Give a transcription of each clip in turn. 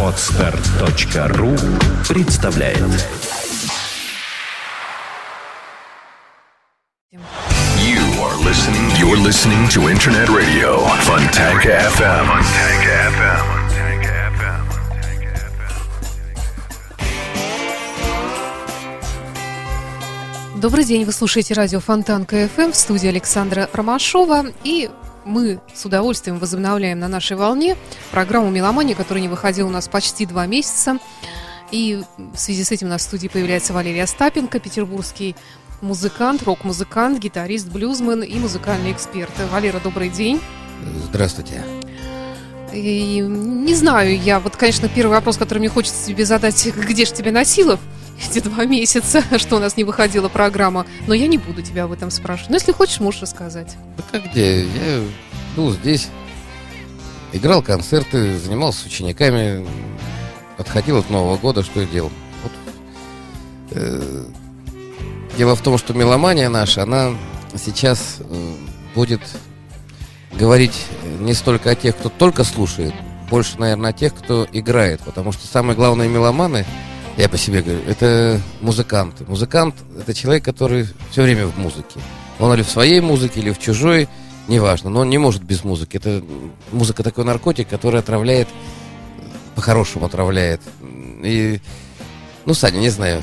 Отстар.ру представляет You are listening. You're listening to Internet Radio Fontanka FM. Fontanka FM. Добрый день, вы слушаете радио Фонтан КФМ в студии Александра Ромашова. И мы с удовольствием возобновляем на нашей волне программу «Меломания», которая не выходила у нас почти два месяца. И в связи с этим у нас в студии появляется Валерий Остапенко, петербургский музыкант, рок-музыкант, гитарист, блюзмен и музыкальный эксперт. Валера, добрый день. Здравствуйте. И не знаю, я вот, конечно, первый вопрос, который мне хочется тебе задать, где же тебя носило эти два месяца, что у нас не выходила программа, но я не буду тебя об этом спрашивать. Но если хочешь, можешь рассказать. Да как где? Я был здесь, играл концерты, занимался с учениками, отходил от Нового года, что я делал. Вот. Э, Дело в том, что меломания наша, она сейчас э, будет говорить не столько о тех, кто только слушает, больше, наверное, о тех, кто играет. Потому что самые главные меломаны, я по себе говорю, это музыканты. Музыкант – это человек, который все время в музыке. Он или в своей музыке, или в чужой, неважно. Но он не может без музыки. Это музыка такой наркотик, который отравляет, по-хорошему отравляет. И, ну, Саня, не знаю,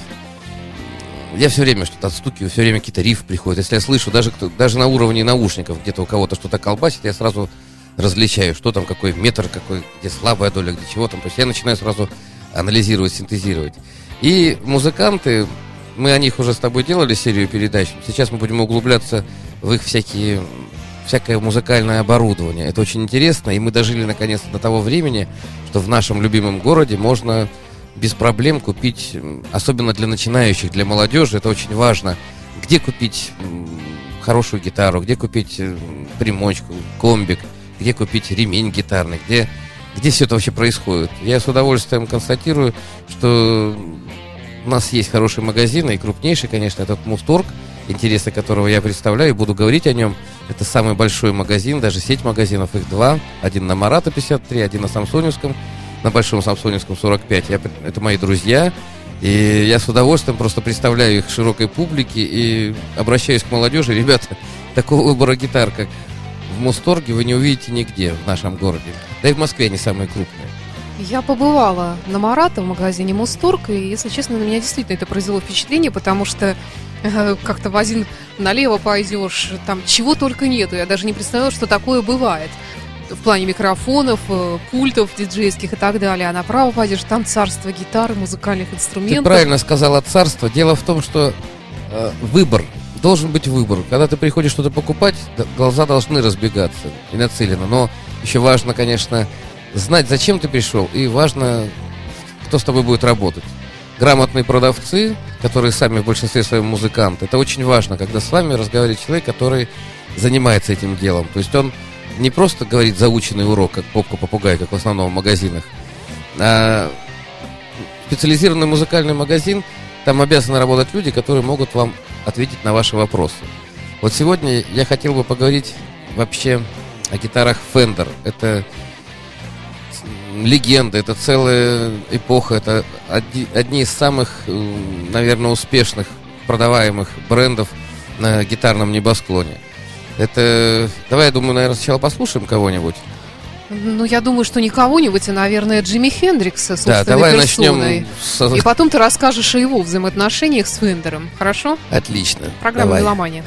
я все время что-то отстукиваю, все время какие-то рифы приходят. Если я слышу, даже, даже на уровне наушников где-то у кого-то что-то колбасит, я сразу различаю, что там, какой метр, какой, где слабая доля, где чего там. То есть я начинаю сразу анализировать, синтезировать. И музыканты, мы о них уже с тобой делали серию передач. Сейчас мы будем углубляться в их всякие всякое музыкальное оборудование. Это очень интересно, и мы дожили наконец до того времени, что в нашем любимом городе можно без проблем купить, особенно для начинающих, для молодежи, это очень важно, где купить хорошую гитару, где купить примочку, комбик, где купить ремень гитарный, где, где все это вообще происходит. Я с удовольствием констатирую, что у нас есть хорошие магазины, и крупнейший, конечно, этот Мусторг, интересы которого я представляю, буду говорить о нем. Это самый большой магазин, даже сеть магазинов, их два. Один на Марата 53, один на Самсоневском на Большом Самсоневском 45. Я, это мои друзья. И я с удовольствием просто представляю их широкой публике и обращаюсь к молодежи. Ребята, такого выбора гитар, как Мусторге, вы не увидите нигде в нашем городе. Да и в Москве они самые крупные. Я побывала на Марата в магазине Мусторг, и, если честно, на меня действительно это произвело впечатление, потому что э, как-то в один налево пойдешь, там чего только нету. Я даже не представляла, что такое бывает в плане микрофонов, э, пультов диджейских и так далее. А направо пойдешь, там царство гитары, музыкальных инструментов. Ты правильно сказала царство. Дело в том, что э, выбор, должен быть выбор. Когда ты приходишь что-то покупать, глаза должны разбегаться и нацелено. Но еще важно, конечно, знать, зачем ты пришел, и важно, кто с тобой будет работать. Грамотные продавцы, которые сами в большинстве своем музыканты, это очень важно, когда с вами разговаривает человек, который занимается этим делом. То есть он не просто говорит заученный урок, как попка-попугай, как в основном в магазинах, а специализированный музыкальный магазин, там обязаны работать люди, которые могут вам ответить на ваши вопросы. Вот сегодня я хотел бы поговорить вообще о гитарах Fender. Это легенда, это целая эпоха, это одни, одни из самых, наверное, успешных продаваемых брендов на гитарном небосклоне. Это... Давай, я думаю, наверное, сначала послушаем кого-нибудь. Ну, я думаю, что не кого-нибудь, а, наверное, Джимми Хендрикса собственной да, давай персоной. Начнем с... И потом ты расскажешь о его взаимоотношениях с Фендером. Хорошо? Отлично. Программа «Меломания».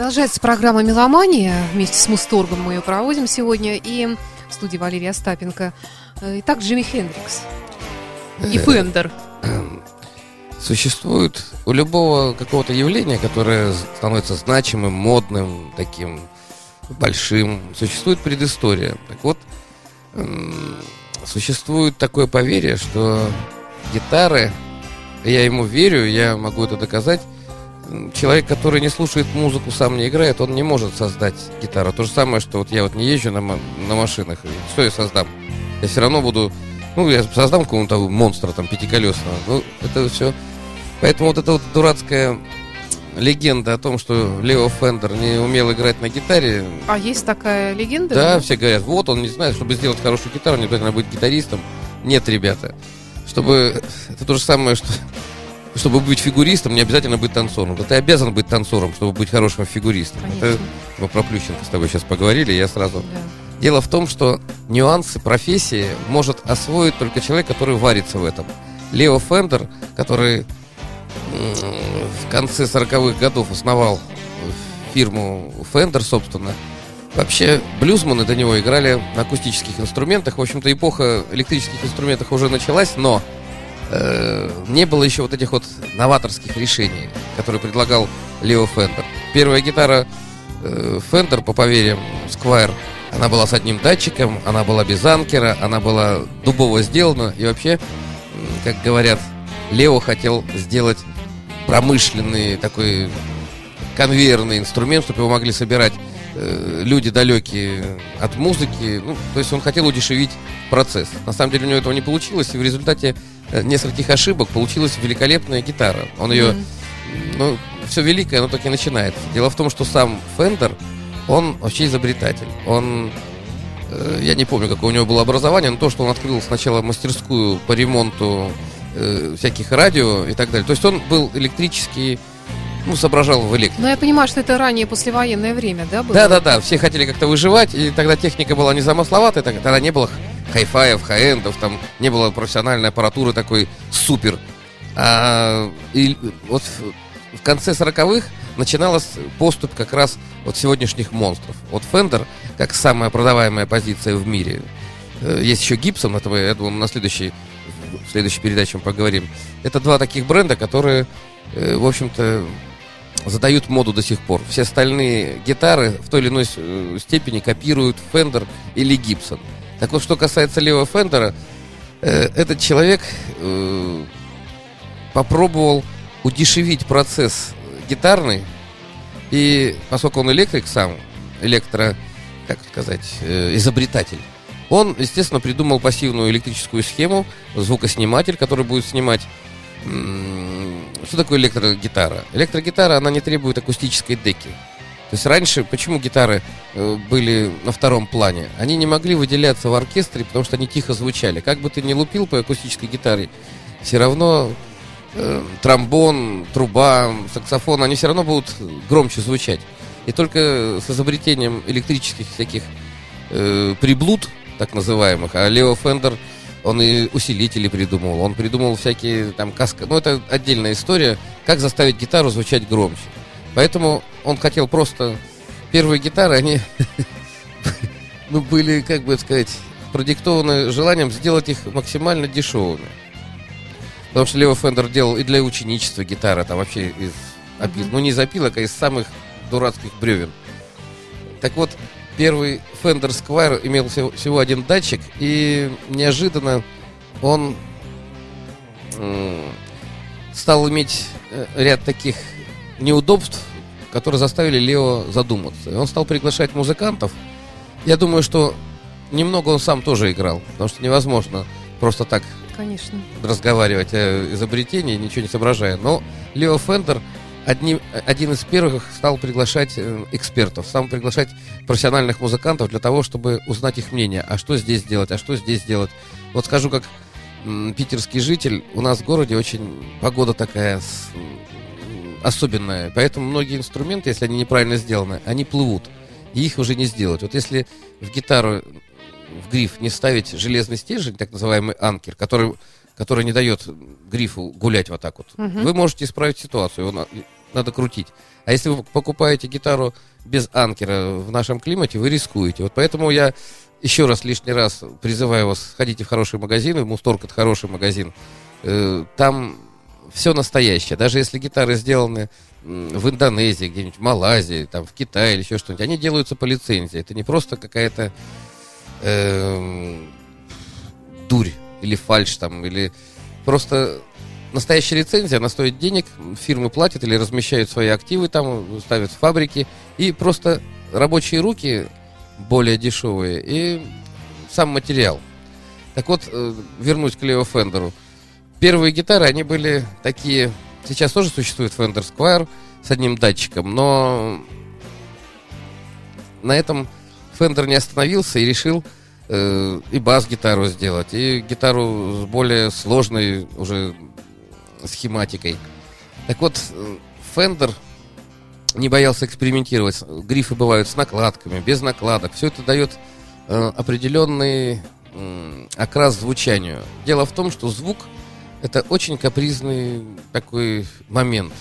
Продолжается программа «Меломания». Вместе с Мусторгом мы ее проводим сегодня. И в студии Валерия Остапенко. Э, Итак, Джимми Хендрикс. И Э, Фендер. Существует у любого какого-то явления, которое становится значимым, модным, таким большим, существует предыстория. Так вот, м, существует такое поверье, что гитары, я ему верю, я могу это доказать, человек, который не слушает музыку, сам не играет, он не может создать гитару. То же самое, что вот я вот не езжу на, на машинах, и что я создам? Я все равно буду, ну, я создам какого-то монстра там пятиколесного. Ну, это все. Поэтому вот эта вот дурацкая легенда о том, что Лео Фендер не умел играть на гитаре, А есть такая легенда? да, все говорят, вот он не знает, чтобы сделать хорошую гитару, не обязательно быть гитаристом. Нет, ребята. Чтобы... Это то же самое, что... Чтобы быть фигуристом, не обязательно быть танцором. Да ты обязан быть танцором, чтобы быть хорошим фигуристом. Конечно. Это мы про Плющенко с тобой сейчас поговорили, я сразу... Да. Дело в том, что нюансы профессии может освоить только человек, который варится в этом. Лео Фендер, который в конце 40-х годов основал фирму Fender, собственно. Вообще, блюзманы до него играли на акустических инструментах. В общем-то, эпоха электрических инструментов уже началась, но э, не было еще вот этих вот новаторских решений, которые предлагал Лео Фендер. Первая гитара э, Fender, по поверьям, Squire, она была с одним датчиком, она была без анкера, она была дубово сделана. И вообще, как говорят, Лео хотел сделать промышленный такой конвейерный инструмент, чтобы его могли собирать э, люди далекие от музыки. Ну, то есть он хотел удешевить процесс. На самом деле у него этого не получилось, и в результате э, нескольких ошибок получилась великолепная гитара. Он ее, Мгм. ну, все великое, оно так и начинает. Дело в том, что сам Фендер, он вообще изобретатель. Он, э, я не помню, какое у него было образование, но то, что он открыл сначала мастерскую по ремонту э, всяких радио и так далее. То есть он был электрический ну, соображал в электрике. Но я понимаю, что это ранее послевоенное время, да, было? Да, да, да, все хотели как-то выживать, и тогда техника была не замысловатая, тогда не было хай-фаев, хай-эндов, там не было профессиональной аппаратуры такой супер. А, и вот в, конце 40-х начиналась поступ как раз от сегодняшних монстров. Вот Fender, как самая продаваемая позиция в мире. Э, Есть еще Gibson, это мы, я думаю, на следующей, в следующей передаче мы поговорим. Это два таких бренда, которые, э, в общем-то, задают моду до сих пор. Все остальные гитары в той или иной э, степени копируют Fender или Gibson. Так вот, что касается левого Фендера, э, этот человек э, попробовал удешевить процесс гитарный, и поскольку он электрик сам, электро, как сказать, э, изобретатель, он, естественно, придумал пассивную электрическую схему, звукосниматель, который будет снимать Что такое электрогитара? Электрогитара, она не требует акустической деки. То есть раньше, почему гитары э, были на втором плане? Они не могли выделяться в оркестре, потому что они тихо звучали. Как бы ты ни лупил по акустической гитаре, все равно э, тромбон, труба, саксофон, они все равно будут громче звучать. И только с изобретением электрических всяких э, приблуд, так называемых, а Лео Фендер, он и усилители придумал, он придумал всякие там каска... Ну, это отдельная история, как заставить гитару звучать громче. Поэтому он хотел просто... Первые гитары, они ну, были, как бы сказать, продиктованы желанием сделать их максимально дешевыми. Потому что Лео Фендер делал и для ученичества гитары, там вообще из опил- ну не из опилок, а из самых дурацких бревен. Так вот, первый Fender Squire имел всего, всего один датчик, и неожиданно он м, стал иметь э, ряд таких неудобств, которые заставили Лео задуматься. И он стал приглашать музыкантов. Я думаю, что немного он сам тоже играл, потому что невозможно просто так Конечно. разговаривать о изобретении, ничего не соображая. Но Лео Фендер одним, один из первых стал приглашать э, экспертов, стал приглашать профессиональных музыкантов для того, чтобы узнать их мнение. А что здесь делать, а что здесь делать. Вот скажу, как питерский житель, у нас в городе очень погода такая с- особенная. Поэтому многие инструменты, если они неправильно сделаны, они плывут. И их уже не сделать. Вот если в гитару в гриф не ставить железный стержень, так называемый анкер, который, который не дает грифу гулять вот так вот, Мгм. вы можете исправить ситуацию, его на- надо крутить. А если вы покупаете гитару без анкера в нашем климате, вы рискуете. Вот поэтому я еще раз, лишний раз призываю вас, сходите в хороший магазин, в Мусторг это хороший магазин, Э, там все настоящее. Даже если гитары сделаны в Индонезии, где-нибудь в Малайзии, там в Китае или еще что-нибудь, они делаются по лицензии. Это не просто какая-то эм, дурь или фальш там, или просто настоящая лицензия, она стоит денег, фирмы платят или размещают свои активы там, ставят фабрики, и просто рабочие руки более дешевые, и сам материал. Так вот, э, вернусь к Лео Фендеру. Первые гитары, они были такие... Сейчас тоже существует Fender Squire с одним датчиком, но на этом Фендер не остановился и решил э, и бас-гитару сделать, и гитару с более сложной уже схематикой. Так вот, э, Фендер не боялся экспериментировать. Грифы бывают с накладками, без накладок. Все это дает э, определенный м, окрас звучанию. Дело в том, что звук это очень капризный такой момент.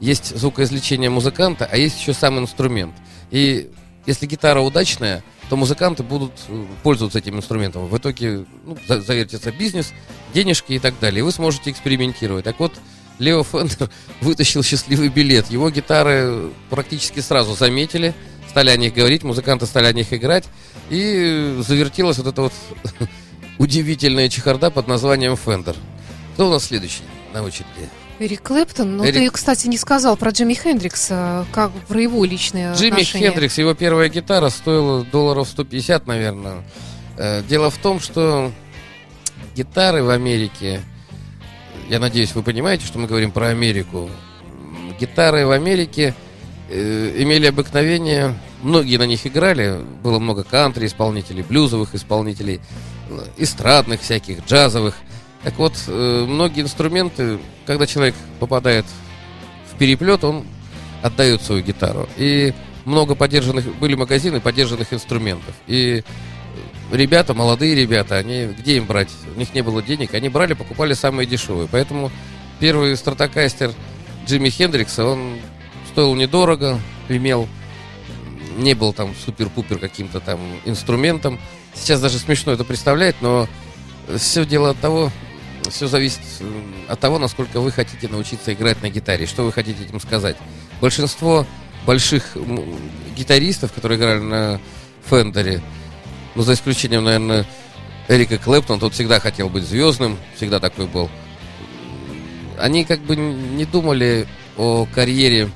Есть звукоизвлечение музыканта, а есть еще сам инструмент. И если гитара удачная, то музыканты будут э, пользоваться этим инструментом. В итоге ну, за- завертится бизнес, денежки и так далее. И вы сможете экспериментировать. Так вот, Лео Фендер вытащил счастливый билет. Его гитары практически сразу заметили, стали о них говорить, музыканты стали о них играть. И завертелась вот эта вот удивительная чехарда под названием Fender. Кто у нас следующий на очереди? Эрик Клэптон. Ну, Эрик- ты, кстати, не сказал про Джимми Хендрикса, как про его личные Джимми отношения. Хендрикс, его первая гитара стоила долларов 150, наверное. Э, Дело в том, что гитары в Америке, я надеюсь, вы понимаете, что мы говорим про Америку. Гитары в Америке э, имели обыкновение, многие на них играли, было много кантри исполнителей, блюзовых исполнителей, э, эстрадных всяких, джазовых. Так вот, э, многие инструменты, когда человек попадает в переплет, он отдают свою гитару. И много поддержанных, были магазины поддержанных инструментов. И ребята, молодые ребята, они, где им брать? У них не было денег, они брали, покупали самые дешевые. Поэтому первый стратокастер Джимми Хендрикса, он стоил недорого, имел, не был там супер-пупер каким-то там инструментом. Сейчас даже смешно это представлять, но все дело от того, все зависит м, от того, насколько вы хотите научиться играть на гитаре, что вы хотите этим сказать. Большинство больших гитаристов, которые играли на Фендере, ну, за исключением, наверное, Эрика Клэптон, тот всегда хотел быть звездным, всегда такой был. Они как бы не думали о карьере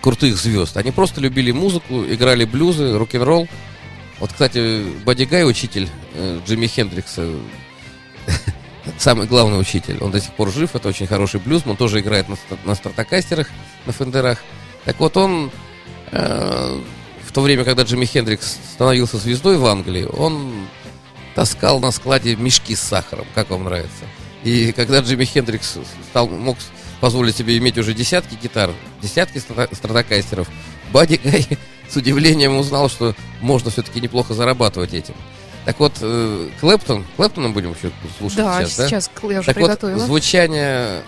крутых звезд. Они просто любили музыку, играли блюзы, рок-н-ролл. Вот, кстати, Бадди Гай, учитель э, Джимми Хендрикса, самый главный учитель, он до сих пор жив, это очень хороший блюзман, тоже играет на, на стратокастерах, на фендерах. Так вот, он э, в то время, когда Джимми Хендрикс становился звездой в Англии, он таскал на складе мешки с сахаром, как вам нравится. И когда Джимми Хендрикс стал, мог позволить себе иметь уже десятки гитар, десятки стратокастеров, Бадди Гай с удивлением узнал, что можно все-таки неплохо зарабатывать этим. Так вот, э, Клэптон, Клэптона будем еще слушать Да, сейчас, да? сейчас я уже Так вот, приготовила. звучание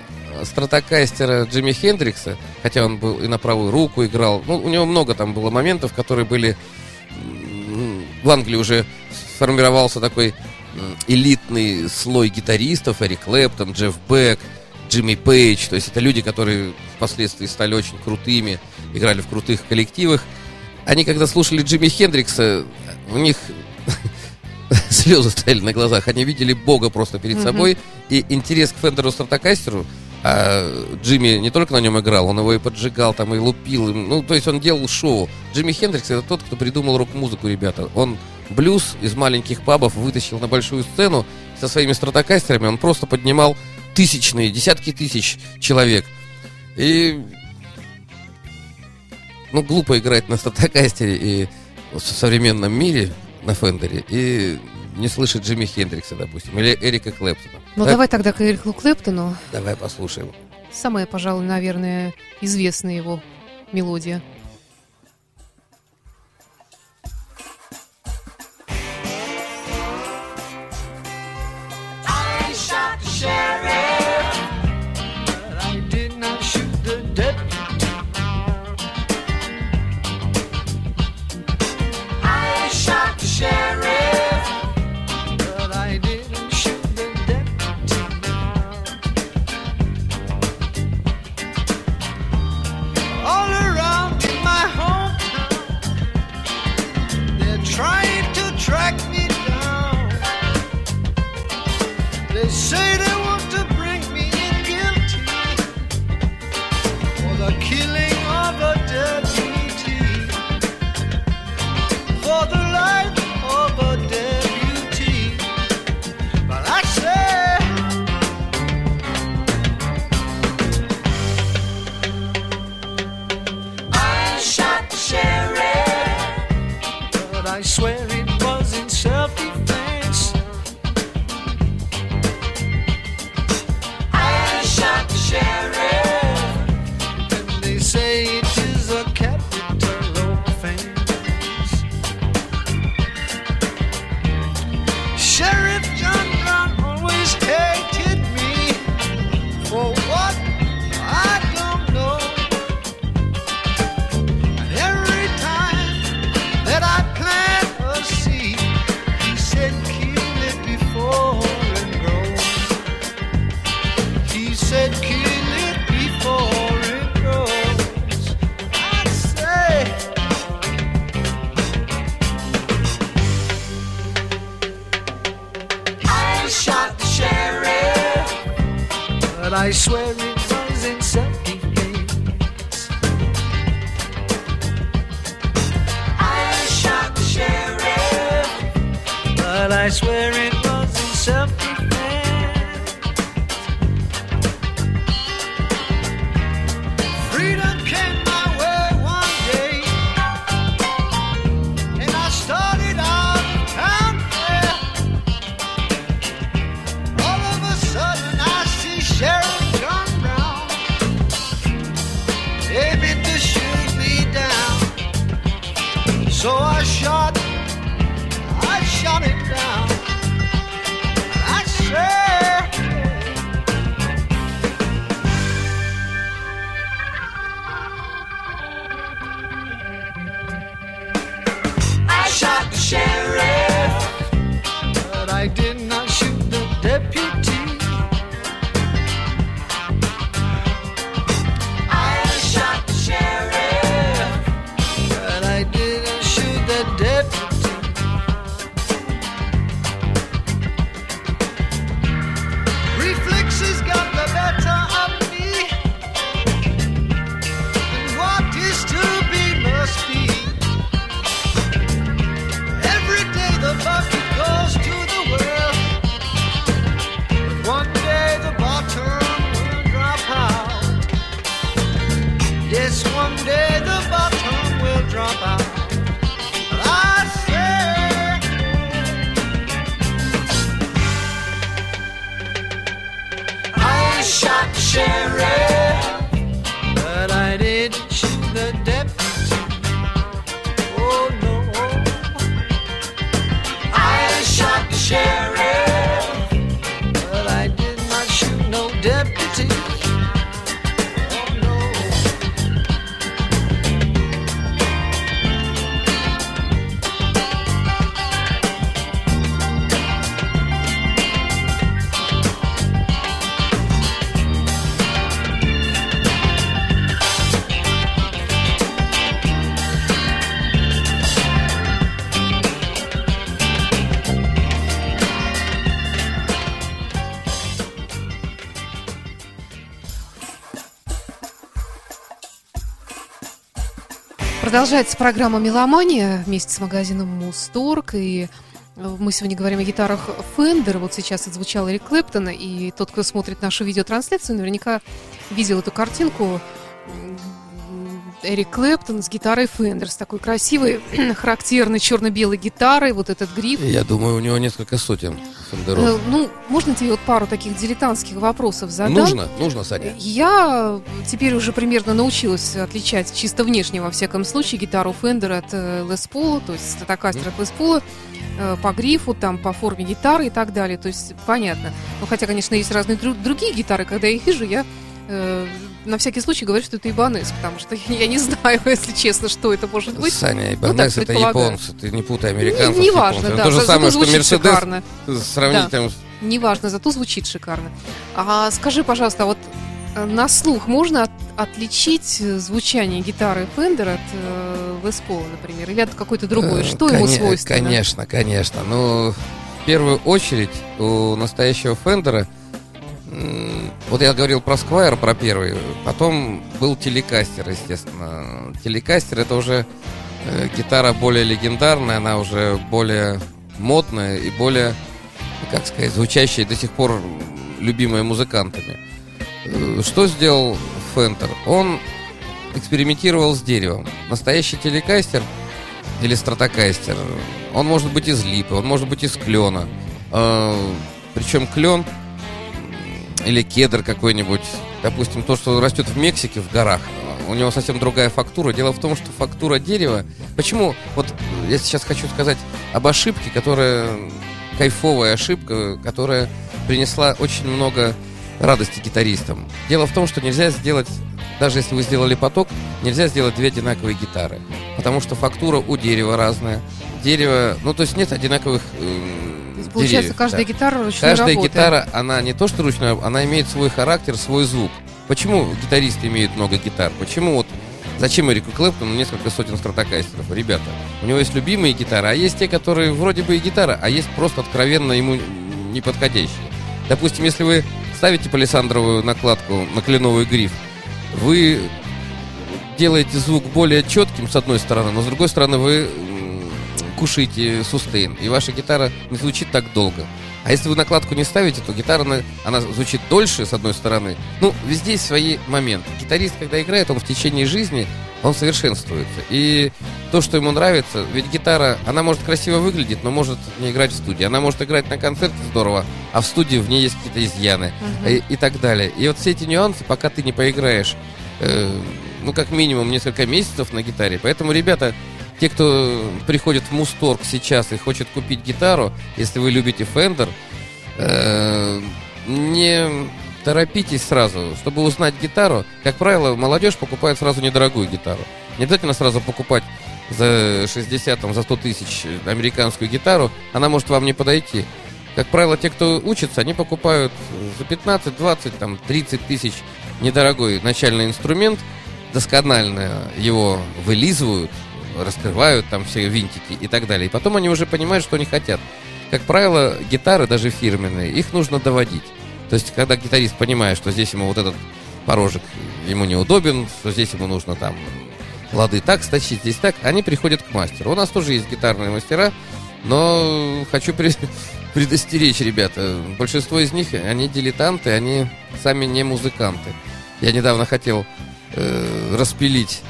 стратокастера Джимми Хендрикса, хотя он был и на правую руку играл, ну, у него много там было моментов, которые были... В Англии уже сформировался такой элитный слой гитаристов, Эрик Клэптон, Джефф Бек, Джимми Пейдж, то есть это люди, которые впоследствии стали очень крутыми, играли в крутых коллективах. Они, когда слушали Джимми Хендрикса, у них слезы стояли на глазах. Они видели Бога просто перед собой. И интерес к Фендеру Стратокастеру, а Джимми не только на нем играл, он его и поджигал, там, и лупил. им. Ну, то есть он делал шоу. Джимми Хендрикс это тот, кто придумал рок-музыку, ребята. Он блюз из маленьких пабов вытащил на большую сцену со своими стратокастерами. Он просто поднимал тысячные, десятки тысяч человек. И ну, глупо играть на стратокастере и в современном мире на Фендере и не слышать Джимми Хендрикса, допустим, или Эрика Клэптона. Ну, Так, давай тогда к Эрику Клэптону. давай послушаем. Самая, пожалуй, наверное, известная его мелодия. Продолжается программа «Меломания» вместе с магазином «Мусторг». И э, мы сегодня говорим о гитарах Fender. Вот сейчас отзвучал Эрик Клэптон. И тот, кто смотрит нашу видеотрансляцию, наверняка видел эту картинку. Эрик Клэптон с гитарой Fender, с такой красивой, характерной черно-белой гитарой. Вот этот гриф. Я думаю, у него несколько сотен фендеров. Э, Ну, можно тебе вот пару таких дилетантских вопросов задам? Нужно? Нужно, Саня. Я теперь уже примерно научилась отличать чисто внешне, во всяком случае, гитару Fender от э, Les Paul, то есть Stratocaster от Les Paul, э, по грифу, там, по форме гитары и так далее. То есть понятно. Ну, хотя, конечно, есть разные дру- другие гитары. Когда я их вижу, я э, на всякий случай говорю, что это Ибанес, потому что я не знаю, если честно, что это может быть. Саня, Ну, Ибанес так это японцы, ты не путай американцев. Не- с Неважно, японцами. да. То же самое, что Мерседес шикарно. сравнить Да. там Неважно, зато звучит шикарно. А скажи, пожалуйста, вот э, на слух можно от- отличить э, звучание гитары Fender от э, Paul, например, или от какой-то другой? Э, Что ему коне- свойственно? Конечно, конечно. Ну, в первую очередь, у настоящего Фендера, вот я говорил про Сквайр, про первый, потом был телекастер, естественно. Телекастер это уже э, гитара более легендарная, она уже более модная и более, как сказать, звучащая до сих пор любимая музыкантами. Э, Что сделал Фендер? Он экспериментировал с деревом. Настоящий телекастер или стратокастер, он может быть из липы, он может быть из клена. Причем клен или кедр какой-нибудь, допустим, то, что растет в Мексике, в горах, у него совсем другая фактура. Дело в том, что фактура дерева... Почему? Вот я сейчас хочу сказать об ошибке, которая... Кайфовая ошибка, которая принесла очень много радости гитаристам. Дело в том, что нельзя сделать, даже если вы сделали поток, нельзя сделать две одинаковые гитары. Потому что фактура у дерева разная. Дерево, ну то есть нет одинаковых эм, Получается, деревьев, каждая да. гитара ручной Каждая работы. гитара, она не то что ручная, она имеет свой характер, свой звук. Почему гитаристы имеют много гитар? Почему вот Зачем Эрику Клэптону несколько сотен стратокастеров? Ребята, у него есть любимые гитары, а есть те, которые вроде бы и гитара, а есть просто откровенно ему неподходящие. Допустим, если вы ставите палисандровую накладку на кленовый гриф, вы делаете звук более четким с одной стороны, но с другой стороны вы кушаете сустейн, и ваша гитара не звучит так долго. А если вы накладку не ставите, то гитара, она, звучит дольше, с одной стороны. Ну, везде есть свои моменты. Гитарист, когда играет, он в течение жизни, он совершенствуется. И то, что ему нравится, ведь гитара, она может красиво выглядеть, но может не играть в студии. Она может играть на концерте здорово, а в студии в ней есть какие-то изъяны Мгм. и, и так далее. И вот все эти нюансы, пока ты не поиграешь, э, ну, как минимум, несколько месяцев на гитаре. Поэтому, ребята, те, кто приходит в Мусторг сейчас и хочет купить гитару, если вы любите Fender, э, не торопитесь сразу, чтобы узнать гитару. Как правило, молодежь покупает сразу недорогую гитару. Не обязательно сразу покупать за 60, там, за 100 тысяч американскую гитару, она может вам не подойти. Как правило, те, кто учится, они покупают за 15, 20, там, 30 тысяч недорогой начальный инструмент, досконально его вылизывают, раскрывают там все винтики и так далее. И потом они уже понимают, что они хотят. Как правило, гитары, даже фирменные, их нужно доводить. То есть, когда гитарист понимает, что здесь ему вот этот порожек ему неудобен, что здесь ему нужно там лады так стащить, здесь так, они приходят к мастеру. У нас тоже есть гитарные мастера, но хочу при- предостеречь, ребята, большинство из них, они дилетанты, они сами не музыканты. Я недавно хотел э, распилить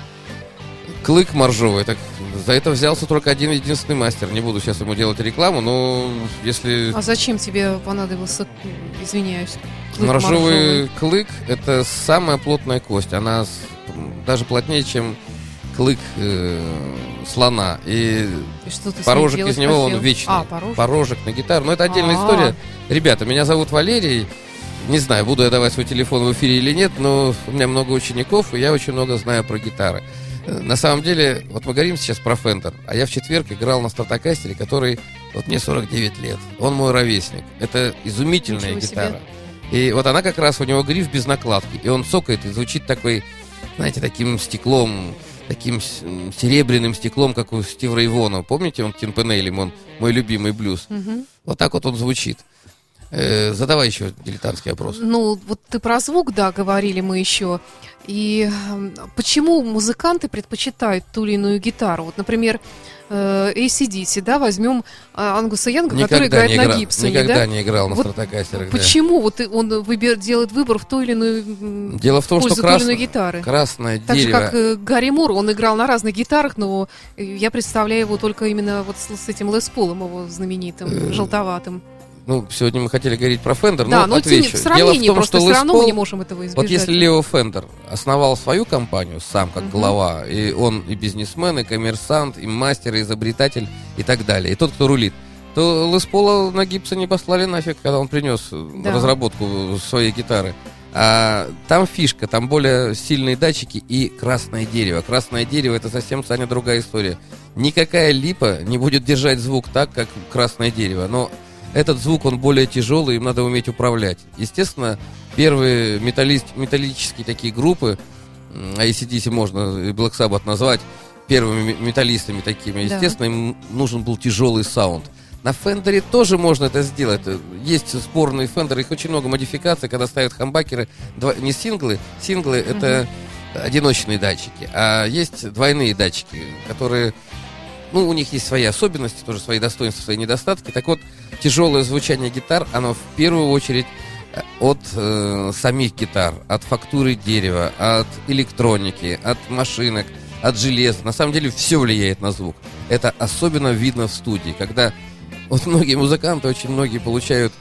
клык моржовый, так за это взялся только один единственный мастер. Не буду сейчас ему делать рекламу, но если А зачем тебе понадобился, извиняюсь, клык моржовый клык это самая плотная кость. Она даже плотнее, чем клык э, слона. И И что порожек из него он вечный. А, порожек. Порожек на гитару. Но это отдельная А. история. Ребята, меня зовут Валерий. Не знаю, буду я давать свой телефон в эфире или нет, но у меня много учеников, и я очень много знаю про гитары. На самом деле, вот мы говорим сейчас про Fender, а я в четверг играл на стратокастере, который, вот мне 49 лет, он мой ровесник. Это изумительная Ничего себе. гитара. И вот она как раз, у него гриф без накладки, и он цокает и звучит такой, знаете, таким стеклом, таким серебряным стеклом, как у Стива Рейвона. Помните, он Тимпенейлем, он мой любимый блюз. Мгм. Вот так вот он звучит. Э, задавай еще дилетантский вопрос. Ну, вот ты про звук, да, говорили мы еще. И почему музыканты предпочитают ту или иную гитару? Вот, например, э, ACDC, да, возьмем э, Ангуса Янга, который играет не на играл, Гибсоне, никогда да? не играл на Вот стратокастерах. да. Почему вот и он выбер, делает выбор в ту или иную Дело в том, что крас- гитары? красное Так же, дерево... как э, Гарри Мур, он играл на разных гитарах, но я представляю его только именно вот с, этим Лес Полом, его знаменитым, желтоватым. Ну, сегодня мы хотели говорить про Фендер, да, но но тем не- отвечу. в сравнении Дело в том, что все равно мы Пол- не можем этого избежать. Вот если Лео Фендер основал свою компанию сам как Мгм. глава, и он и бизнесмен, и коммерсант, и мастер, и изобретатель, и так далее, и тот, кто рулит, то Лес Пола на Гибсоне послали нафиг, когда он принес э, Да. разработку своей гитары. А там фишка, там более сильные датчики и красное дерево. Красное дерево это совсем, Саня, другая история. Никакая липа не будет держать звук так, как красное дерево. Но этот звук, он более тяжелый, им надо уметь управлять. Естественно, первые металлист, металлические такие группы, ACDC можно и Black Sabbath назвать первыми ме- металлистами такими, Да. естественно, им нужен был тяжелый саунд. На Фендере тоже можно это сделать. Есть спорные Фендеры, их очень много модификаций, когда ставят хамбакеры, два- не синглы, синглы это одиночные датчики, а есть двойные датчики, которые, ну, у них есть свои особенности, тоже свои достоинства, свои недостатки. Так вот, тяжелое звучание гитар, оно в первую очередь э, от э, самих гитар, от фактуры дерева, от электроники, от машинок, от железа. На самом деле все влияет на звук. Это особенно видно в студии, когда вот многие музыканты, очень многие получают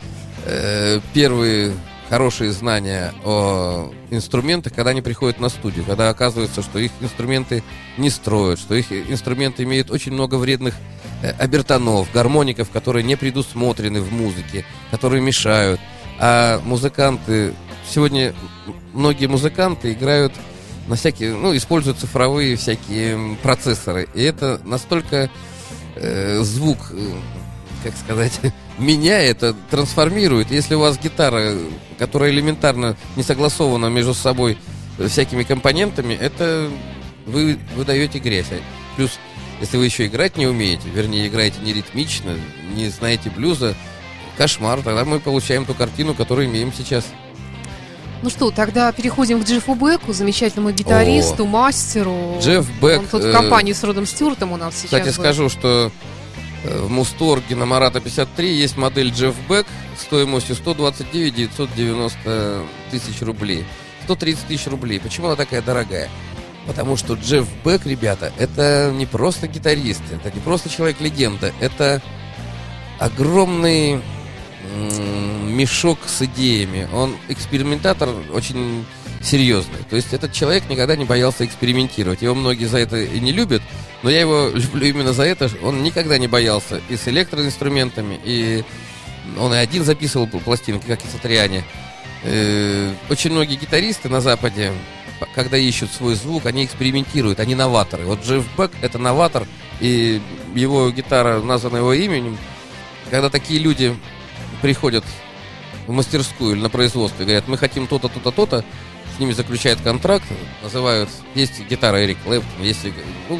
э, первые хорошие знания о инструментах, когда они приходят на студию, когда оказывается, что их инструменты не строят, что их инструменты имеют очень много вредных э, обертонов, гармоников, которые не предусмотрены в музыке, которые мешают. А музыканты, сегодня многие музыканты играют на всякие, ну, используют цифровые всякие процессоры. И это настолько э, звук, э, как сказать, меняет, э, трансформирует. Если у вас гитара, которая элементарно не согласована между собой э, всякими компонентами, это вы, вы даете грязь. А Плюс, если вы еще играть не умеете, вернее, играете не ритмично, не знаете блюза, кошмар, тогда мы получаем ту картину, которую имеем сейчас. Ну что, тогда переходим к Джеффу Беку, замечательному гитаристу, мастеру. Джефф Бек, Он тут в э, компании с Родом Стюартом у нас сейчас. Кстати, был. скажу, что э, в Мусторге на Марата 53 есть модель Джефф Бек стоимостью 129 990 тысяч рублей. 130 тысяч рублей. Почему она такая дорогая? Потому что Джефф Бек, ребята, это не просто гитарист, это не просто человек-легенда, это огромный мешок с идеями. Он экспериментатор очень серьезный. То есть этот человек никогда не боялся экспериментировать. Его многие за это и не любят, но я его люблю именно за это. Он никогда не боялся и с электроинструментами, и он и один записывал пл- пластинки, как и Сатриани. Э, Очень многие гитаристы на Западе, когда ищут свой звук, они экспериментируют, они новаторы. Вот Джефф Бек — это новатор, и его гитара названа его именем. Когда такие люди приходят в мастерскую или на производство и говорят, мы хотим то-то, то-то, то-то, с ними заключают контракт, называют, есть гитара Эрик Клэптон, есть, ну,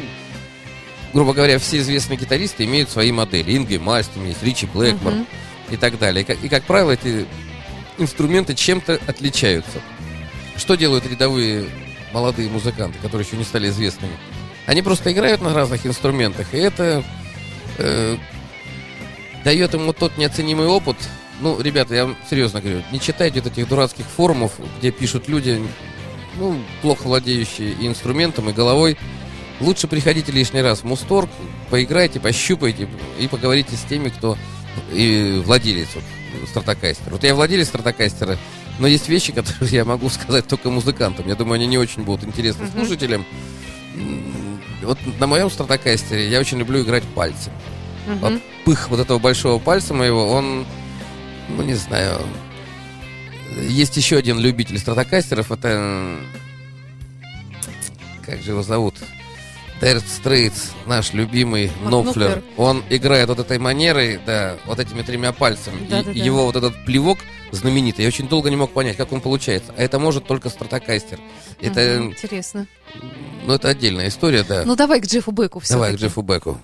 грубо говоря, все известные гитаристы имеют свои модели. Ингви Мальстом есть, Ричи Блэкмор Мгм. и так далее. И как, и, как правило, эти инструменты чем-то отличаются. Что делают рядовые молодые музыканты, которые еще не стали известными? Они просто играют на разных инструментах, и это э, дает ему тот неоценимый опыт. Ну, ребята, я вам серьезно говорю, не читайте вот этих дурацких форумов, где пишут люди, ну, плохо владеющие и инструментом, и головой. Лучше приходите лишний раз в Мусторг, поиграйте, пощупайте и поговорите с теми, кто и владелец вот, стратокастера. Вот я владелец стратокастера, но есть вещи, которые я могу сказать только музыкантам. Я думаю, они не очень будут интересны Мгм. слушателям. Вот на моем стратокастере я очень люблю играть пальцем. Мгм. Вот пых вот этого большого пальца моего, он, ну не знаю. Есть еще один любитель стратокастеров, это как же его зовут? Dire Straits, наш любимый Нопфлер. Он играет вот этой манерой, да, вот этими тремя пальцами. И Да-да-да. его вот этот плевок знаменитый. Я очень долго не мог понять, как он получается. А это может только стратокастер. Это, Мгм, Интересно. ну, это отдельная история, да. Ну давай к Джеффу Беку все. Давай к Джеффу Беку.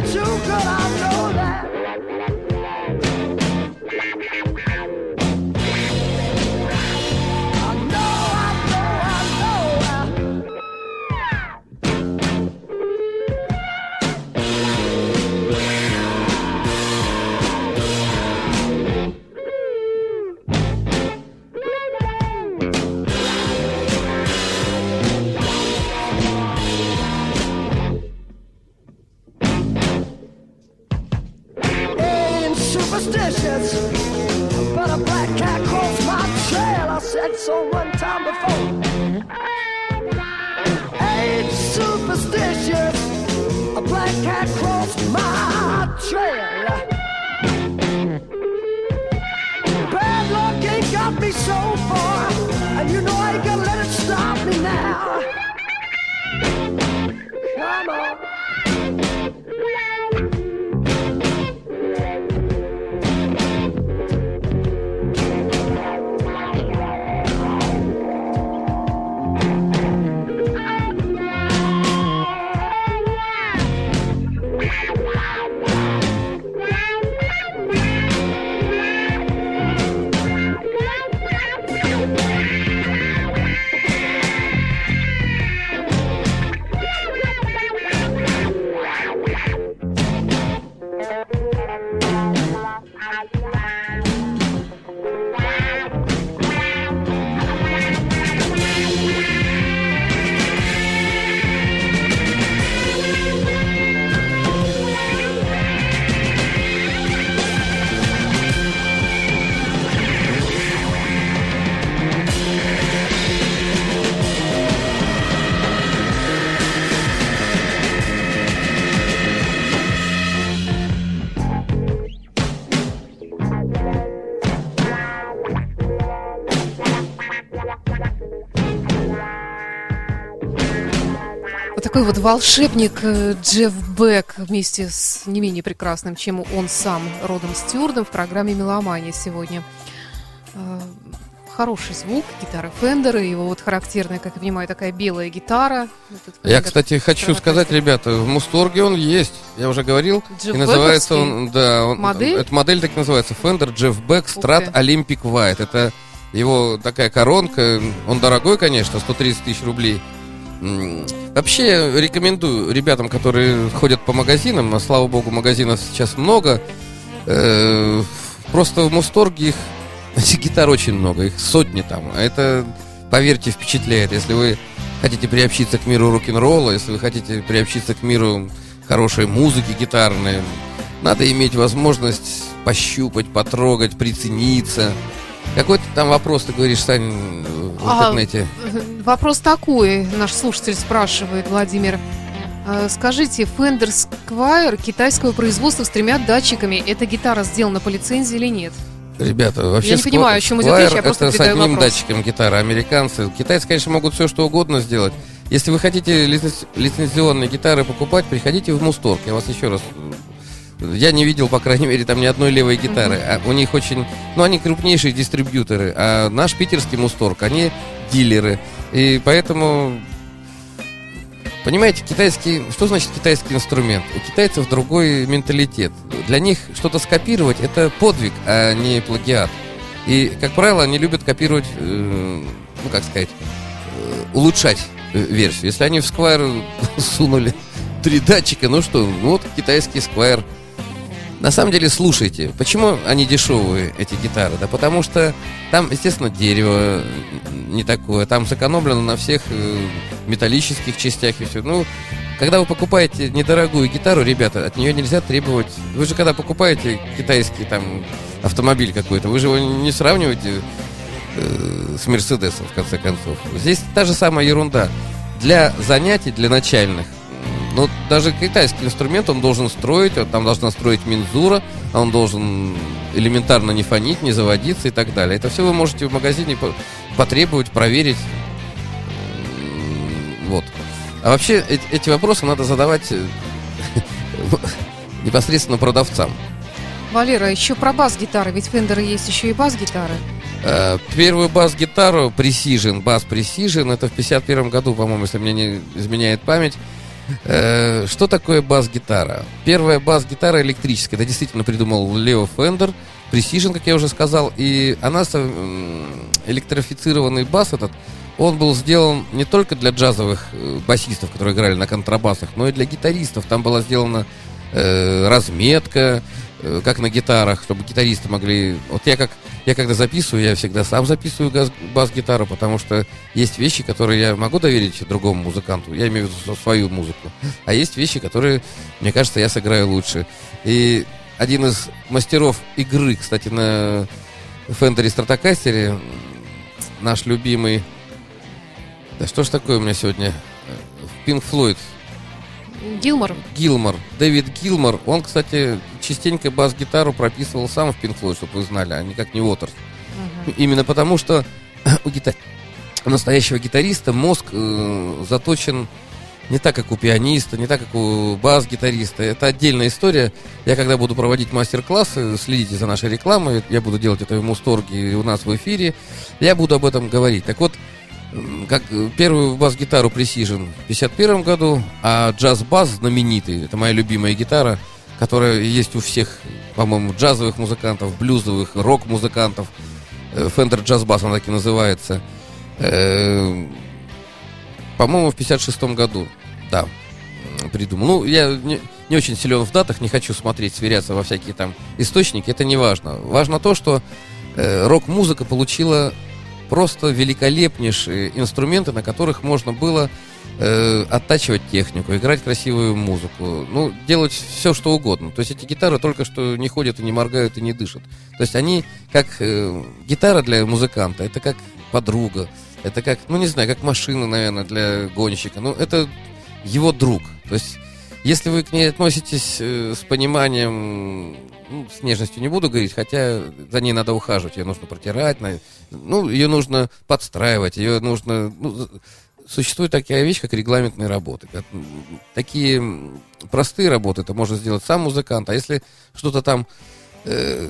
Too good, I такой вот волшебник э, Джефф Бек вместе с не менее прекрасным, чем он сам, Родом Стюардом в программе «Меломания» сегодня. Э, Хороший звук, гитары Фендера, его вот характерная, как я понимаю, такая белая гитара. Этот Я, кстати, хочу сказать, ребята, в Мусторге он есть. Я уже говорил. Джефф и называется Бековский? он, да, он, Модель? эта модель так называется, Fender Jeff Beck Ух Strat ты. Olympic White. Это его такая коронка. Он дорогой, конечно, 130 тысяч рублей. Вообще рекомендую ребятам, которые ходят по магазинам, а слава богу, магазинов сейчас много. э, Просто в Мусторге их гитар очень много, их сотни там. А это, поверьте, впечатляет. Если вы хотите приобщиться к миру рок-н-ролла, если вы хотите приобщиться к миру хорошей музыки гитарной, надо иметь возможность пощупать, потрогать, прицениться. Какой-то там вопрос, ты говоришь, Сань, в А, интернете. Вопрос такой, наш слушатель спрашивает, Владимир. Э, Скажите, Fender Squire китайского производства с тремя датчиками, эта гитара сделана по лицензии или нет? Ребята, вообще Я не понимаю, о чем идет речь, я просто это с одним вопрос. датчиком гитара. Американцы, китайцы, конечно, могут все что угодно сделать. Если вы хотите лиценз- лицензионные гитары покупать, приходите в Мусторг. Я вас еще раз я не видел, по крайней мере, там ни одной левой гитары. А у них очень... Ну, они крупнейшие дистрибьюторы. А наш питерский Мусторг, они дилеры. И поэтому... Понимаете, китайский... Что значит китайский инструмент? У китайцев другой менталитет. Для них что-то скопировать – это подвиг, а не плагиат. И, как правило, они любят копировать, э, ну, как сказать, э, улучшать э, версию. Если они в Squire сунули три датчика, ну что, вот китайский Squire. На самом деле, слушайте, почему они дешевые, эти гитары? Да потому что там, естественно, дерево не такое, там сэкономлено на всех э, металлических частях и все. Ну, когда вы покупаете недорогую гитару, ребята, от нее нельзя требовать. Вы же когда покупаете китайский там автомобиль какой-то, вы же его не сравниваете э, с Мерседесом, в конце концов. Здесь та же самая ерунда. Для занятий, для начальных, ну, даже китайский инструмент он должен строить, вот там должна строить мензура, а он должен элементарно не фонить, не заводиться и так далее. Это все вы можете в магазине по- потребовать, проверить. Вот. А вообще эти, вопросы надо задавать э, непосредственно продавцам. Валера, еще про бас-гитары, ведь Fender есть еще и бас-гитары. Э, Первую бас-гитару Precision, бас Precision, это в 51 году, по-моему, если мне не изменяет память. Э, Что такое бас-гитара? Первая бас-гитара электрическая, это действительно придумал Лео Фендер, Precision, как я уже сказал, и она, электрифицированный бас этот, он был сделан не только для джазовых э, басистов, которые играли на контрабасах, но и для гитаристов. Там была сделана э, разметка, как на гитарах, чтобы гитаристы могли... Вот я как я когда записываю, я всегда сам записываю бас-гитару, потому что есть вещи, которые я могу доверить другому музыканту, я имею в виду свою музыку, а есть вещи, которые, мне кажется, я сыграю лучше. И один из мастеров игры, кстати, на Фендере Стратокастере, наш любимый... Да что ж такое у меня сегодня? Пинк Флойд, Гилмор, Гилмор, Дэвид Гилмор, он, кстати, частенько бас-гитару прописывал сам в Pink Floyd, чтобы вы знали, а никак не Уотерс. Именно потому, что у, гита- у настоящего гитариста мозг э, заточен не так, как у пианиста, не так, как у бас-гитариста. Это отдельная история. Я когда буду проводить мастер-классы, следите за нашей рекламой, я буду делать это в Мусторге и у нас в эфире, я буду об этом говорить. Так вот, как э, первую бас-гитару Precision в 51 году, а джаз-бас знаменитый, это моя любимая гитара, которая есть у всех, по-моему, джазовых музыкантов, блюзовых, рок-музыкантов. Э, Fender Jazz Bass, она так и называется. Э, По-моему, в 56 году, да, придумал. Ну, я не, не очень силен в датах, не хочу смотреть, сверяться во всякие там источники, это не важно. Важно то, что рок-музыка получила просто великолепнейшие инструменты, на которых можно было э, оттачивать технику, играть красивую музыку, ну, делать все, что угодно. То есть эти гитары только что не ходят и не моргают и не дышат. То есть они как э, гитара для музыканта, это как подруга, это как, ну, не знаю, как машина, наверное, для гонщика. Ну, это его друг. То есть если вы к ней относитесь э, с пониманием, ну, с нежностью не буду говорить, хотя за ней надо ухаживать, ее нужно протирать, на- ну, ее нужно подстраивать, ее нужно ну, существует такая вещь, как регламентные работы. Такие простые работы это может сделать сам музыкант, а если что-то там э,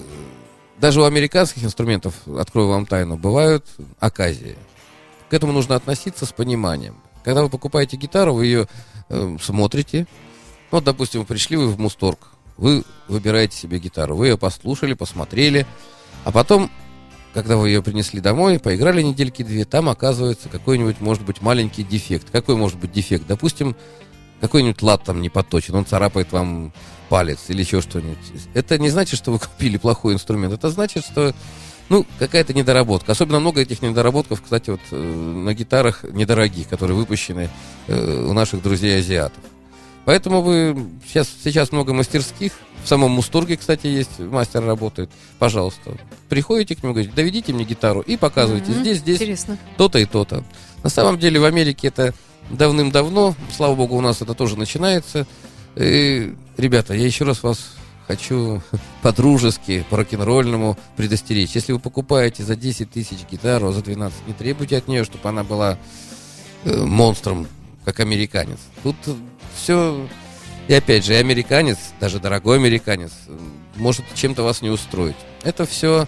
даже у американских инструментов, открою вам тайну, бывают оказии. К этому нужно относиться с пониманием. Когда вы покупаете гитару, вы ее э, смотрите. Ну, Вот, допустим, пришли вы в Мусторг, вы выбираете себе гитару, вы ее послушали, посмотрели, а потом, когда вы ее принесли домой, поиграли недельки две, там оказывается какой-нибудь, может быть, маленький дефект. Какой может быть дефект? Допустим, какой-нибудь лад там не подточен, он царапает вам палец или еще что-нибудь. Это не значит, что вы купили плохой инструмент. Это значит, что ну, какая-то недоработка. Особенно много этих недоработков, кстати, вот э, на гитарах недорогих, которые выпущены э, у наших друзей-азиатов. Поэтому вы сейчас, сейчас много мастерских. В самом Мусторге, кстати, есть мастер работает. Пожалуйста. Приходите к нему, говорите, доведите мне гитару и показывайте. Мгм. Здесь, здесь Интересно. то-то и то-то. На самом деле в Америке это давным-давно, слава богу, у нас это тоже начинается. И, ребята, я еще раз вас хочу по-дружески, по-рок-н-ролльному предостеречь. Если вы покупаете за 10 тысяч гитару, а за 12, не требуйте от нее, чтобы она была э, монстром, как американец. Тут все... И опять же, и американец, даже дорогой американец, может чем-то вас не устроить. Это все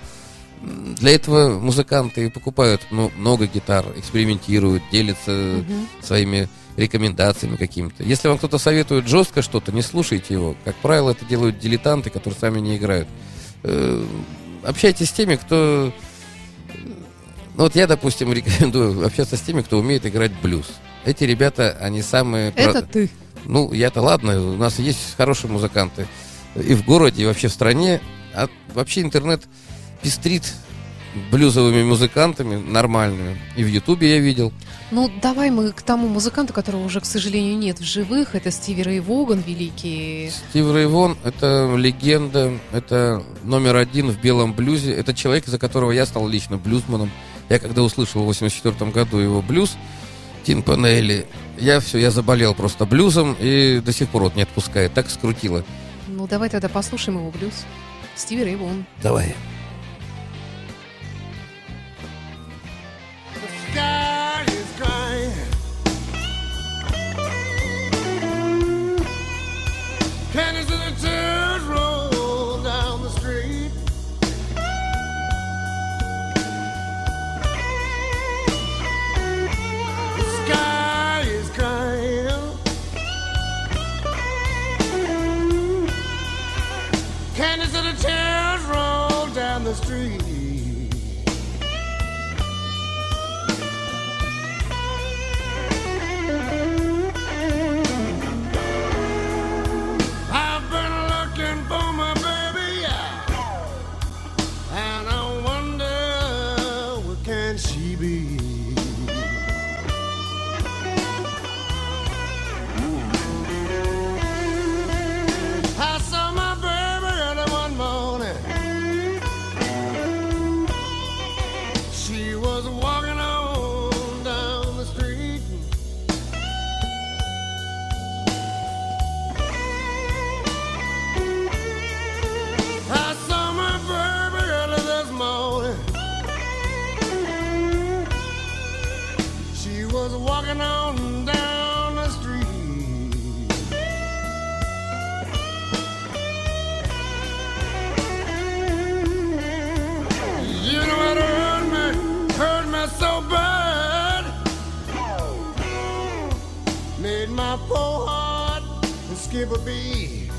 для этого музыканты покупают ну, много гитар, экспериментируют, делятся Мгм. своими рекомендациями какими-то. Если вам кто-то советует жестко что-то, не слушайте его. Как правило, это делают дилетанты, которые сами не играют. Э, Общайтесь с теми, кто... Ну вот я, допустим, рекомендую общаться с теми, кто умеет играть блюз. Эти ребята, они самые... про- Это ты. Ну, я-то ладно, у нас есть хорошие музыканты и в городе, и вообще в стране. А вообще интернет пестрит блюзовыми музыкантами нормальными. И в Ютубе я видел. Ну, давай мы к тому музыканту, которого уже, к сожалению, нет в живых. Это Стиви Рэй Воган, великий. Стив Рэй Вон — это легенда, это номер один в белом блюзе. Это человек, из-за которого я стал лично блюзманом. Я когда услышал в 84 году его блюз Тин Панелли, я все, я заболел просто блюзом и до сих пор вот не отпускает. Так скрутило. Ну, давай тогда послушаем его блюз. Стиви Рэй Воган. Давай. me.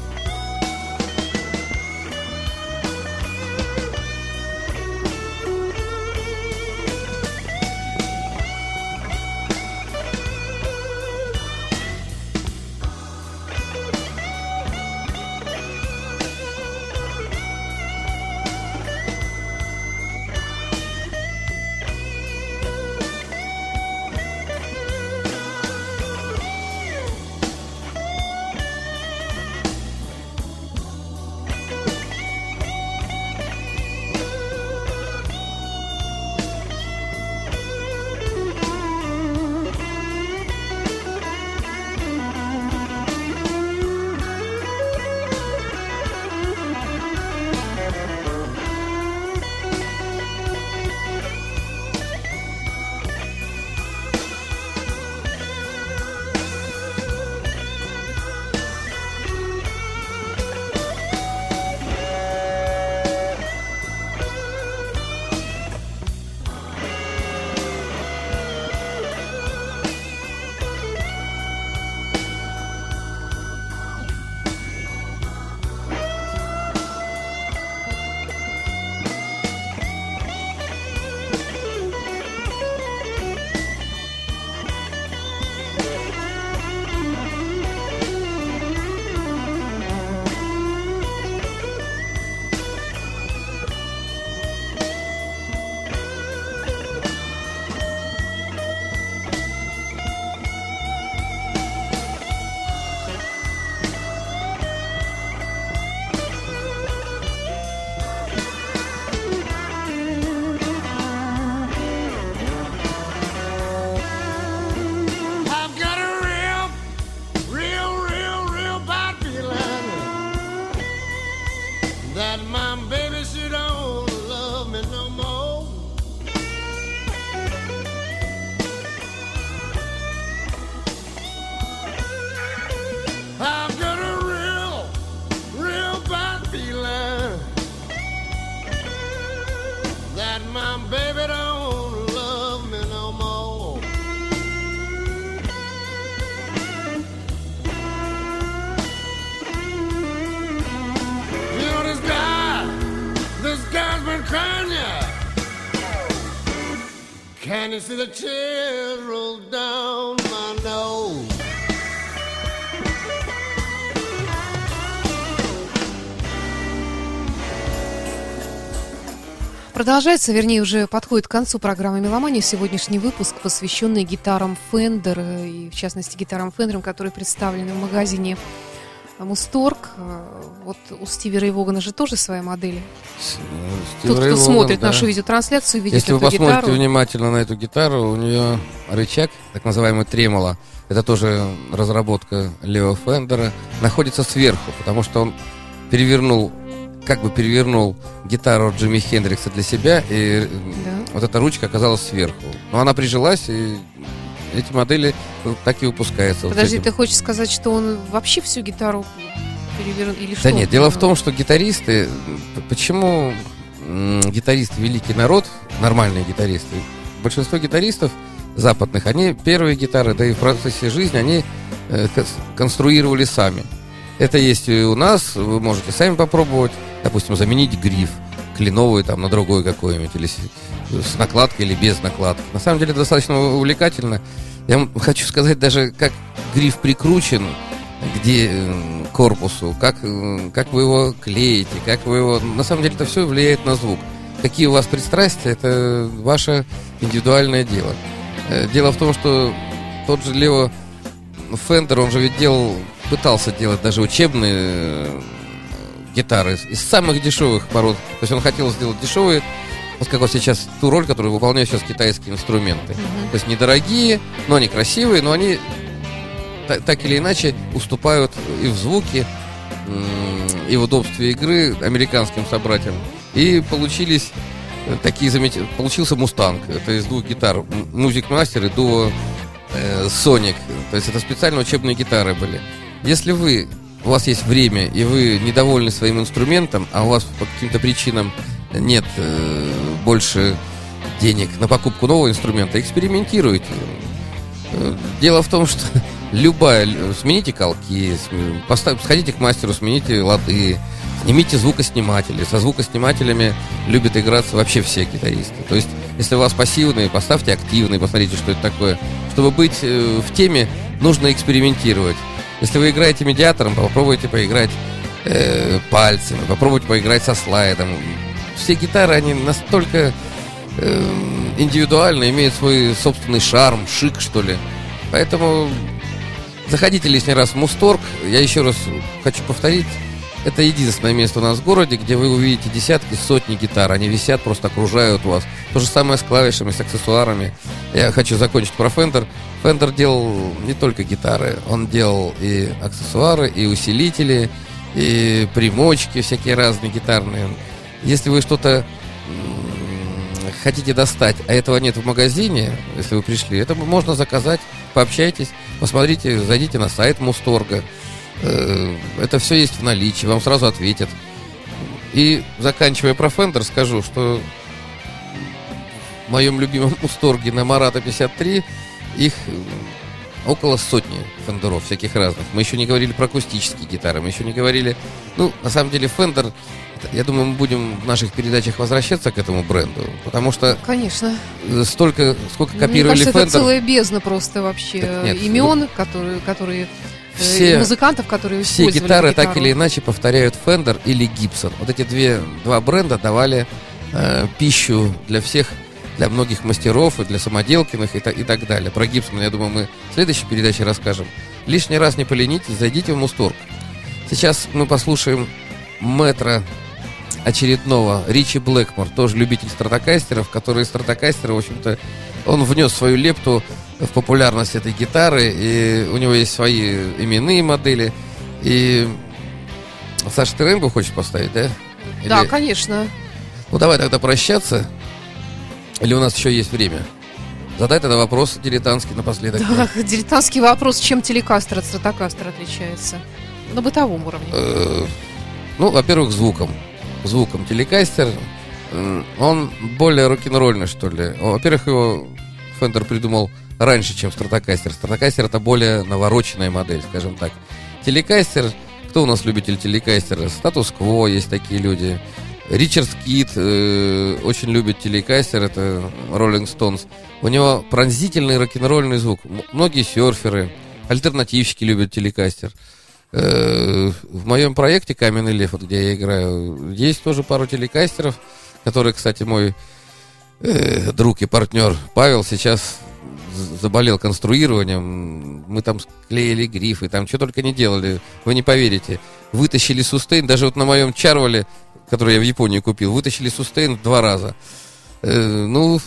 You see the tears roll down my nose? Продолжается, вернее, уже подходит к концу программы «Меломания». Сегодняшний выпуск, посвященный гитарам Fender, э, и в частности гитарам Fender, которые представлены в магазине Мусторг. Э, Вот у Стиви Рэй Вогана же тоже своя модель. С- э, Тот, Стив Рэй кто Воган, смотрит да. нашу видеотрансляцию, видит Если вы эту посмотрите гитару. внимательно на эту гитару, у нее рычаг, так называемый тремоло, это тоже разработка Лео Фендера, находится сверху, потому что он перевернул, как бы перевернул гитару Джимми Хендрикса для себя, и э, Да. вот эта ручка оказалась сверху. Но она прижилась, и эти модели так и выпускаются. вот Подожди, этим. ты хочешь сказать, что он вообще всю гитару перевернул? Или что? Да он нет, дело в том, что гитаристы, почему гитаристы великий народ, нормальные гитаристы, большинство гитаристов западных, они первые гитары, да и в процессе жизни они э, кон- конструировали сами. Это есть и у нас, вы можете сами попробовать, допустим, заменить гриф кленовый там на другой какой-нибудь, или с, накладкой, или без накладки. На самом деле достаточно увлекательно. Я хочу сказать даже, как гриф прикручен, где э, корпусу, как, э, как вы его клеите, как вы его... На самом деле это все влияет на звук. Какие у вас пристрастия, это ваше индивидуальное дело. Э, Дело в том, что тот же Лео Фендер, он же ведь делал, пытался делать даже учебные гитары из- самых дешевых пород. То есть он хотел сделать дешевые, вот как вот сейчас ту роль, которую выполняют сейчас китайские инструменты. Мгм. То есть недорогие, но они красивые, но они та- так или иначе уступают и в звуке, и в удобстве игры американским собратьям. И получились э, такие замечательные... Получился Мустанг. Это из двух гитар. М- Music Master и дуо э, Sonic. То есть это специально учебные гитары были. Если вы, у вас есть время, и вы недовольны своим инструментом, а у вас по каким-то причинам нет э, больше денег на покупку нового инструмента, экспериментируйте. Э, Дело в том, что любая... Смените колки, см- постав- сходите к мастеру, смените лады, снимите звукосниматели. Со звукоснимателями любят играться вообще все гитаристы. То есть, если у вас пассивные, поставьте активные, посмотрите, что это такое. Чтобы быть э, в теме, нужно экспериментировать. Если вы играете медиатором, попробуйте поиграть э, пальцами, попробуйте поиграть со слайдом. Все гитары, они настолько э, индивидуально, имеют свой собственный шарм, шик, что ли. Поэтому заходите лишний раз в Мусторг. Я еще раз хочу повторить, это единственное место у нас в городе, где вы увидите десятки, сотни гитар. Они висят, просто окружают вас. То же самое с клавишами, с аксессуарами. Я хочу закончить про Fender. Fender делал не только гитары, он делал и аксессуары, и усилители, и примочки всякие разные гитарные. Если вы что-то хотите достать, а этого нет в магазине, если вы пришли, это можно заказать, пообщайтесь, посмотрите, зайдите на сайт Мусторга. Э, Это все есть в наличии, вам сразу ответят. И заканчивая про Фендер, скажу, что в моем любимом Мусторге на Марата 53 их э, около сотни фендеров всяких разных. Мы еще не говорили про акустические гитары, мы еще не говорили... Ну, на самом деле, Фендер, я думаю, мы будем в наших передачах возвращаться к этому бренду, потому что Конечно. э, столько, сколько Мне копировали кажется, это Фендер... целая бездна просто вообще Так нет, имен, которые, которые э, Все- музыкантов, которые Все гитары эту так гитару. или иначе повторяют Fender или Gibson. Вот эти две, два бренда давали э, пищу для всех, для многих мастеров и для самоделкиных и, та- и так далее. Про Gibson, я думаю, мы в следующей передаче расскажем. Лишний раз не поленитесь, зайдите в Мусторг. Сейчас мы послушаем метра очередного Ричи Блэкмор, тоже любитель стратокастеров, который стратокастер, в общем-то, он внес свою лепту в популярность этой гитары, и у него есть свои именные модели. И Саша, ты Рэмбо хочешь поставить, да? Да, Или- конечно. Ну давай тогда прощаться. Или у нас еще есть время? Задай тогда вопрос дилетантский напоследок. Да, дилетантский вопрос, чем телекастер от стратокастера отличается? На бытовом уровне. Э, Ну, во-первых, звуком. Звуком. Телекастер, он более рок-н-ролльный, что ли. Во-первых, его Фендер придумал раньше, чем Стратокастер. Стратокастер это более навороченная модель, скажем так. Телекастер, кто у нас любитель телекастера? Статус-кво есть такие люди. Ричард Скит э, очень любит телекастер, это Rolling Stones. У него пронзительный рок-н-ролльный звук. Многие серферы, альтернативщики любят телекастер. Э, в моем проекте «Каменный лев», где я играю, есть тоже пару телекастеров, которые, кстати, мой э, друг и партнер Павел сейчас заболел конструированием. Мы там склеили грифы, там что только не делали. Вы не поверите. Вытащили сустейн, даже вот на моем Чарвале, который я в Японии купил, вытащили сустейн два раза. Э, ну,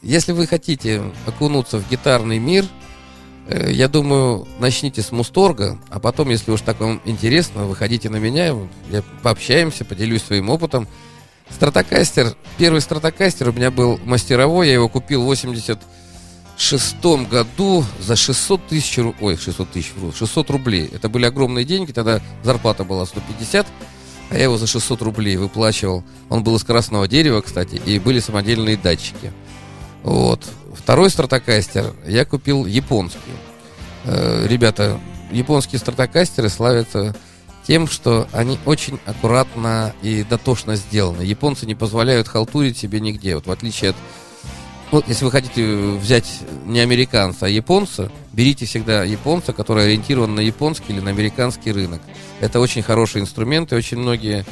если вы хотите окунуться в гитарный мир, я думаю, начните с Мусторга, а потом, если уж так вам интересно, выходите на меня, я пообщаемся, поделюсь своим опытом. Стратокастер, первый стратокастер у меня был мастеровой, я его купил в 86 году за 600 тысяч, ой, 600 тысяч, вру, 600 рублей. Это были огромные деньги, тогда зарплата была 150, а я его за 600 рублей выплачивал. Он был из красного дерева, кстати, и были самодельные датчики. Вот. Второй стратокастер я купил японский. Э, ребята, японские стратокастеры славятся тем, что они очень аккуратно и дотошно сделаны. Японцы не позволяют халтурить себе нигде. Вот в отличие от... Вот если вы хотите взять не американца, а японца, берите всегда японца, который ориентирован на японский или на американский рынок. Это очень хороший инструмент, и очень многие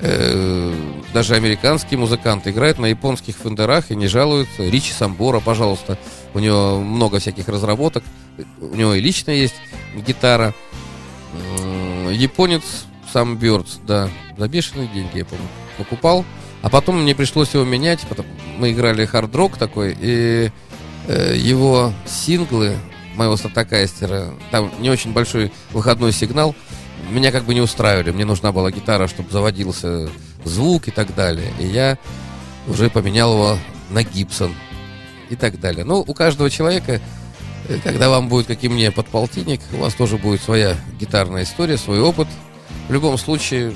э, даже американские музыканты играют на японских фендерах и не жалуются. Ричи Самбора, пожалуйста, у него много всяких разработок, у него и лично есть гитара. Японец сам Бёрдс, да, за бешеные деньги, я помню, покупал. А потом мне пришлось его менять, потом мы играли хард-рок такой, и э, его синглы моего статокастера, там не очень большой выходной сигнал, меня как бы не устраивали. Мне нужна была гитара, чтобы заводился звук и так далее. И я уже поменял его на Гибсон и так далее. Ну, у каждого человека, э, когда вам будет, как и мне, подполтинник, у вас тоже будет своя гитарная история, свой опыт. В любом случае,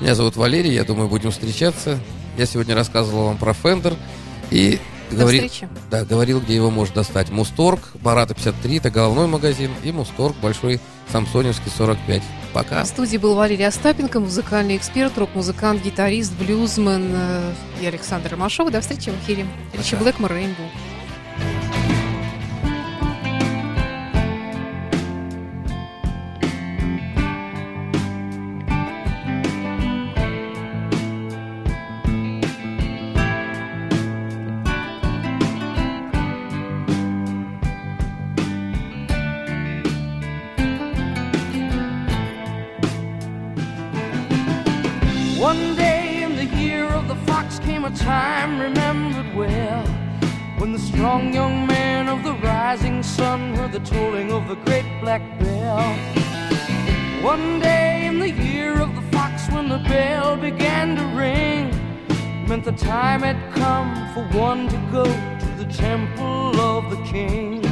меня зовут Валерий, я думаю, будем встречаться. Я сегодня рассказывал вам про Fender и говори- встречи. да, говорил, где его можно достать. Мусторг, Барата 53, это головной магазин, и Мусторг, большой Самсоневский 45. Пока. В студии был Валерий Остапенко, музыкальный эксперт, рок-музыкант, гитарист, блюзмен э, и Александр Ромашов. До встречи в эфире. Пока. Блэкмор, Рейнбоу. Rising sun heard the tolling of the great black bell. One day in the year of the fox when the bell began to ring meant the time had come for one to go to the temple of the king.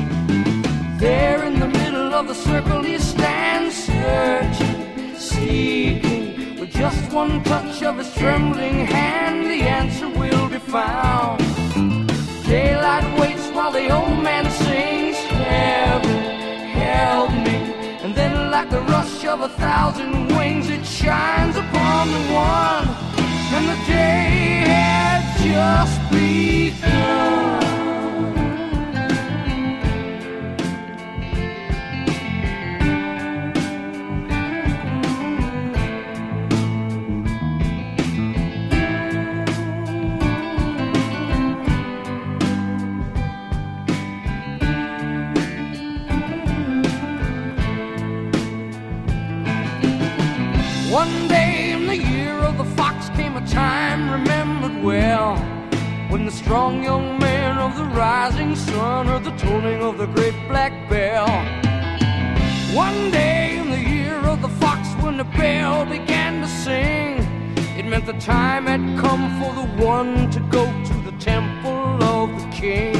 There in the middle of the circle he stands searching, seeking. With just one touch of his trembling hand, the answer will be found. Daylight waits while the old man sings, Heaven, help me. And then, like the rush of a thousand wings, it shines upon the one. And the day had just begun. The strong young man of the rising sun heard the tolling of the great black bell. One day in the year of the fox when the bell began to sing, it meant the time had come for the one to go to the temple of the king.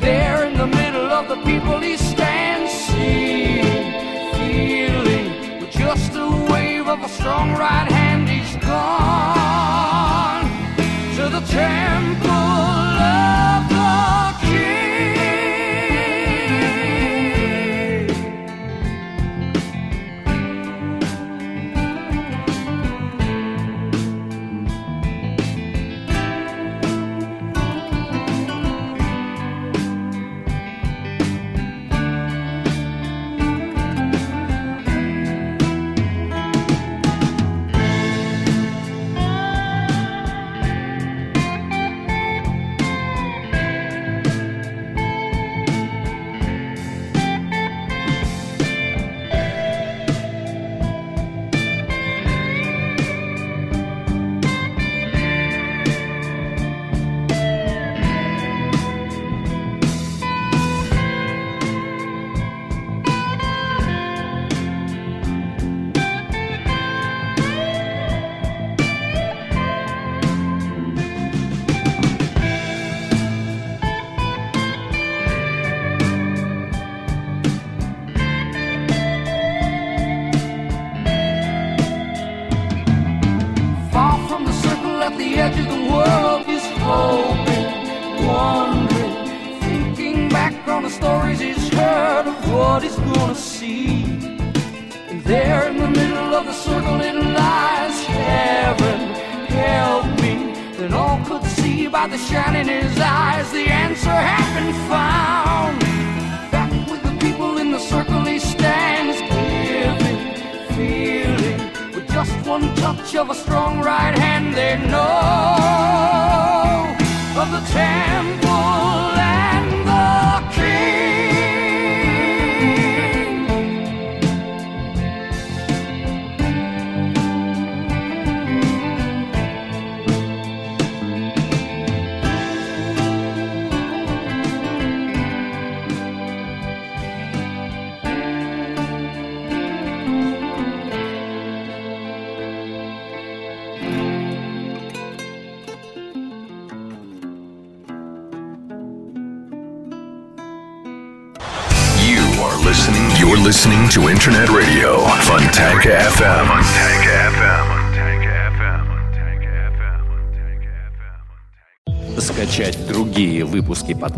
There in the middle of the people he stands, seeing, feeling, with just a wave of a strong right hand, he's gone the temple